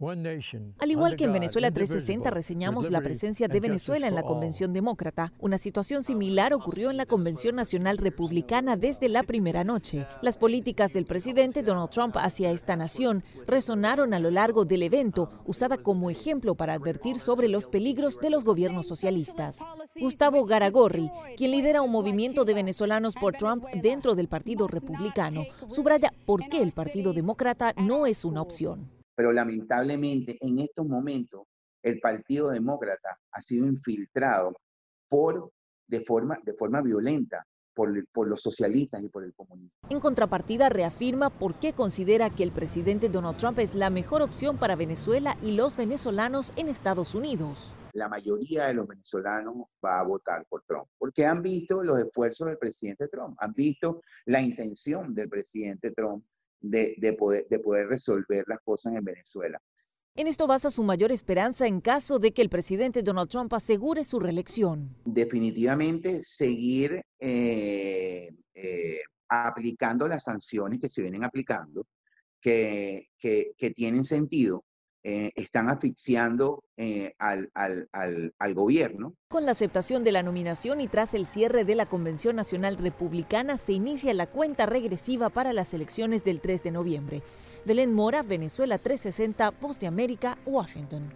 Al igual que en Venezuela 360 reseñamos la presencia de Venezuela en la Convención Demócrata, una situación similar ocurrió en la Convención Nacional Republicana desde la primera noche. Las políticas del presidente Donald Trump hacia esta nación resonaron a lo largo del evento, usada como ejemplo para advertir sobre los peligros de los gobiernos socialistas. Gustavo Garagorri, quien lidera un movimiento de venezolanos por Trump dentro del Partido Republicano, subraya por qué el Partido Demócrata no es una opción pero lamentablemente en estos momentos el Partido Demócrata ha sido infiltrado por, de, forma, de forma violenta por, por, los socialistas y por el comunismo. En contrapartida, reafirma por qué considera que el presidente Donald Trump es la mejor opción para Venezuela y los venezolanos en Estados Unidos. La mayoría de los venezolanos va a votar por Trump, porque han visto los esfuerzos del presidente Trump, han visto la intención del presidente Trump de, poder, de poder resolver las cosas en Venezuela. En esto basa su mayor esperanza en caso de que el presidente Donald Trump asegure su reelección. Definitivamente seguir eh, eh, aplicando las sanciones que se vienen aplicando, que, que, que tienen sentido, eh, están asfixiando eh, al, al, al, al, gobierno. Con la aceptación de la nominación y tras el cierre de la Convención Nacional Republicana, se inicia la cuenta regresiva para las elecciones del 3 de noviembre. Belén Mora, Venezuela 360, Voz de América, Washington.